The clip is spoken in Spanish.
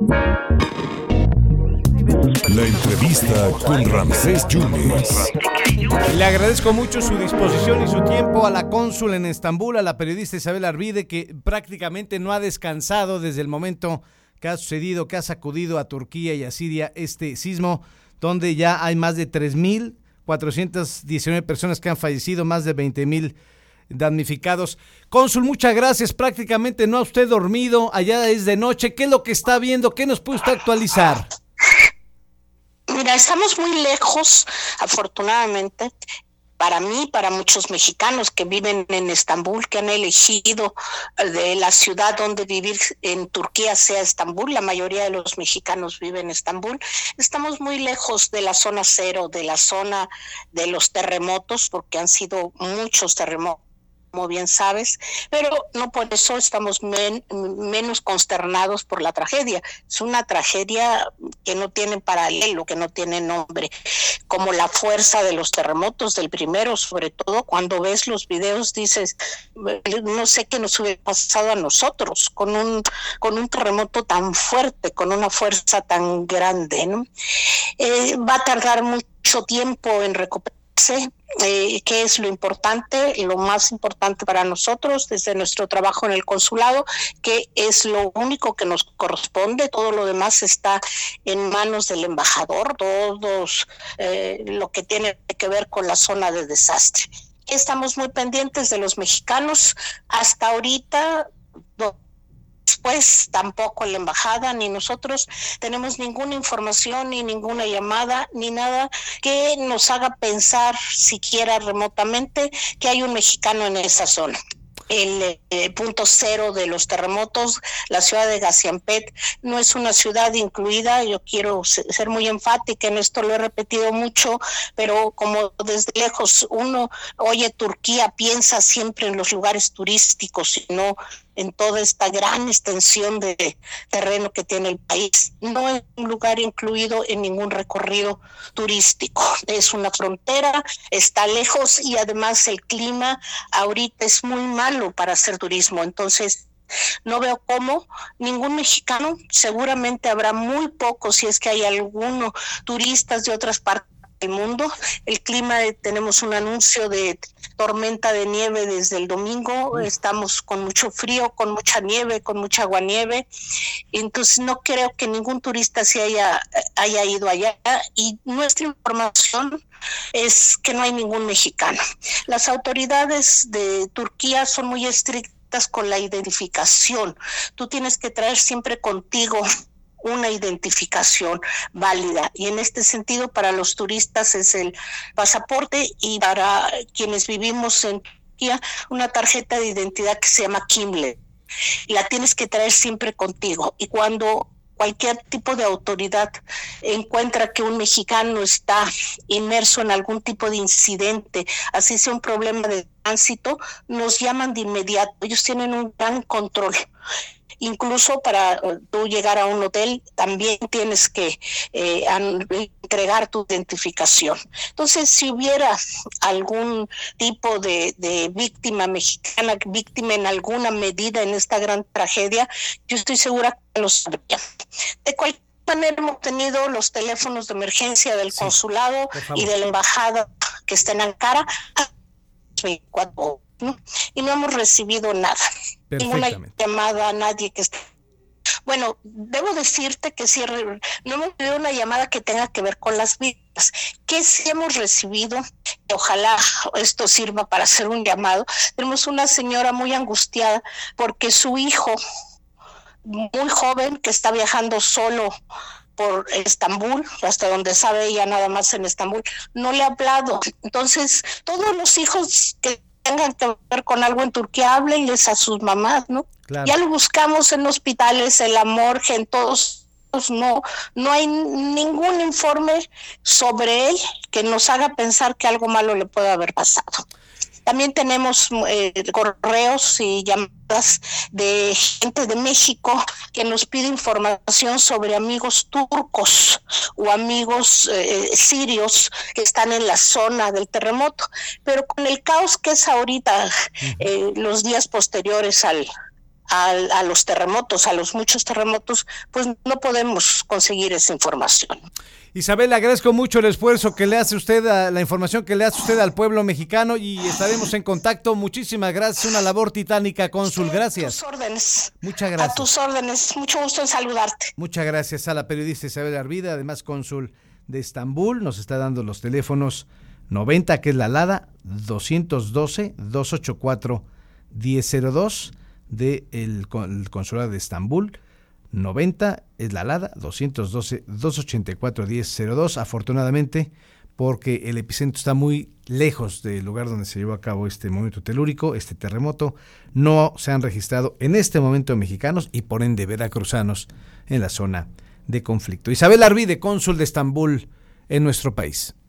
La entrevista con Ramsés Yunes. Le agradezco mucho su disposición y su tiempo a la cónsul en Estambul, a la periodista Isabel Arvide, que prácticamente no ha descansado desde el momento que ha sucedido, que ha sacudido a Turquía y a Siria este sismo, donde ya hay más de 3.419 personas que han fallecido, más de 20.000 damnificados. Cónsul, muchas gracias. Prácticamente no ha usted dormido, allá es de noche. ¿Qué es lo que está viendo? ¿Qué nos puede usted actualizar? Mira, estamos muy lejos, afortunadamente, para mí, para muchos mexicanos que viven en Estambul, que han elegido de la ciudad donde vivir en Turquía sea Estambul, la mayoría de los mexicanos viven en Estambul, estamos muy lejos de la zona cero, de la zona de los terremotos, porque han sido muchos terremotos como bien sabes, pero no por eso estamos menos consternados por la tragedia. Es una tragedia que no tiene paralelo, que no tiene nombre, como la fuerza de los terremotos del primero, sobre todo cuando ves los videos dices, no sé qué nos hubiera pasado a nosotros con un, con un terremoto tan fuerte, con una fuerza tan grande. ¿no? Eh, va a tardar mucho tiempo en eh, qué es lo importante, lo más importante para nosotros desde nuestro trabajo en el consulado, que es lo único que nos corresponde, todo lo demás está en manos del embajador, todos eh, lo que tiene que ver con la zona de desastre. Estamos muy pendientes de los mexicanos. Hasta ahorita, Después tampoco la embajada ni nosotros tenemos ninguna información ni ninguna llamada ni nada que nos haga pensar siquiera remotamente que hay un mexicano en esa zona el eh, punto cero de los terremotos, la ciudad de Gaziantep no es una ciudad incluida, yo quiero ser muy enfática en esto, lo he repetido mucho, pero como desde lejos uno oye Turquía, piensa siempre en los lugares turísticos y no en toda esta gran extensión de terreno que tiene el país. No es un lugar incluido en ningún recorrido turístico. Es una frontera, está lejos y además el clima ahorita es muy malo para hacer turismo. Entonces, no veo cómo ningún mexicano, seguramente habrá muy pocos, si es que hay alguno, turistas de otras partes el mundo. El clima, eh, tenemos un anuncio de tormenta de nieve desde el domingo, estamos con mucho frío, con mucha nieve, con mucha aguanieve, entonces no creo que ningún turista se haya, haya ido allá y nuestra información es que no hay ningún mexicano. Las autoridades de Turquía son muy estrictas con la identificación. Tú tienes que traer siempre contigo una identificación válida. Y en este sentido, para los turistas es el pasaporte y para quienes vivimos en Turquía, una tarjeta de identidad que se llama Kimle. Y la tienes que traer siempre contigo. Y cuando cualquier tipo de autoridad encuentra que un mexicano está inmerso en algún tipo de incidente, así sea un problema de tránsito, nos llaman de inmediato. Ellos tienen un gran control incluso para eh, tú llegar a un hotel también tienes que eh, entregar tu identificación. Entonces, si hubiera algún tipo de, víctima mexicana, víctima en alguna medida en esta gran tragedia, yo estoy segura que lo sabría. De cualquier manera hemos tenido los teléfonos de emergencia del consulado y de la embajada que está en Ankara y no hemos recibido nada ninguna llamada a nadie que esté. Bueno, debo decirte que sí, no hemos recibido una llamada que tenga que ver con las vidas. ¿Qué sí hemos recibido? Ojalá esto sirva para hacer un llamado. Tenemos una señora muy angustiada porque su hijo, muy joven, que está viajando solo por Estambul, hasta donde sabe ella nada más en Estambul, no le ha hablado. Entonces, todos los hijos que tengan que ver con algo en Turquía, háblenles a sus mamás, ¿no? Ya lo buscamos en hospitales, en la morgue, en todos no, no hay ningún informe sobre él que nos haga pensar que algo malo le puede haber pasado. También tenemos eh, correos y llamadas de gente de México que nos pide información sobre amigos turcos o amigos eh, sirios que están en la zona del terremoto. Pero con el caos que es ahorita, eh, los días posteriores al, a, los terremotos, a los muchos terremotos, pues no podemos conseguir esa información. Isabel, agradezco mucho el esfuerzo que le hace usted, a, la información que le hace usted al pueblo mexicano y estaremos en contacto. Muchísimas gracias, una labor titánica, cónsul. Gracias. A tus órdenes. Muchas gracias. A tus órdenes, mucho gusto en saludarte. Muchas gracias a la periodista Isabel Arvida, además cónsul de Estambul, nos está dando los teléfonos 90, que es la LADA, 212-284-1002 del de Consulado de Estambul. 90 es la LADA, 212-284-1002. Afortunadamente, porque el epicentro está muy lejos del lugar donde se llevó a cabo este movimiento telúrico, este terremoto, no se han registrado en este momento mexicanos y por ende veracruzanos en la zona de conflicto. Isabel Arvide, cónsul de Estambul en nuestro país.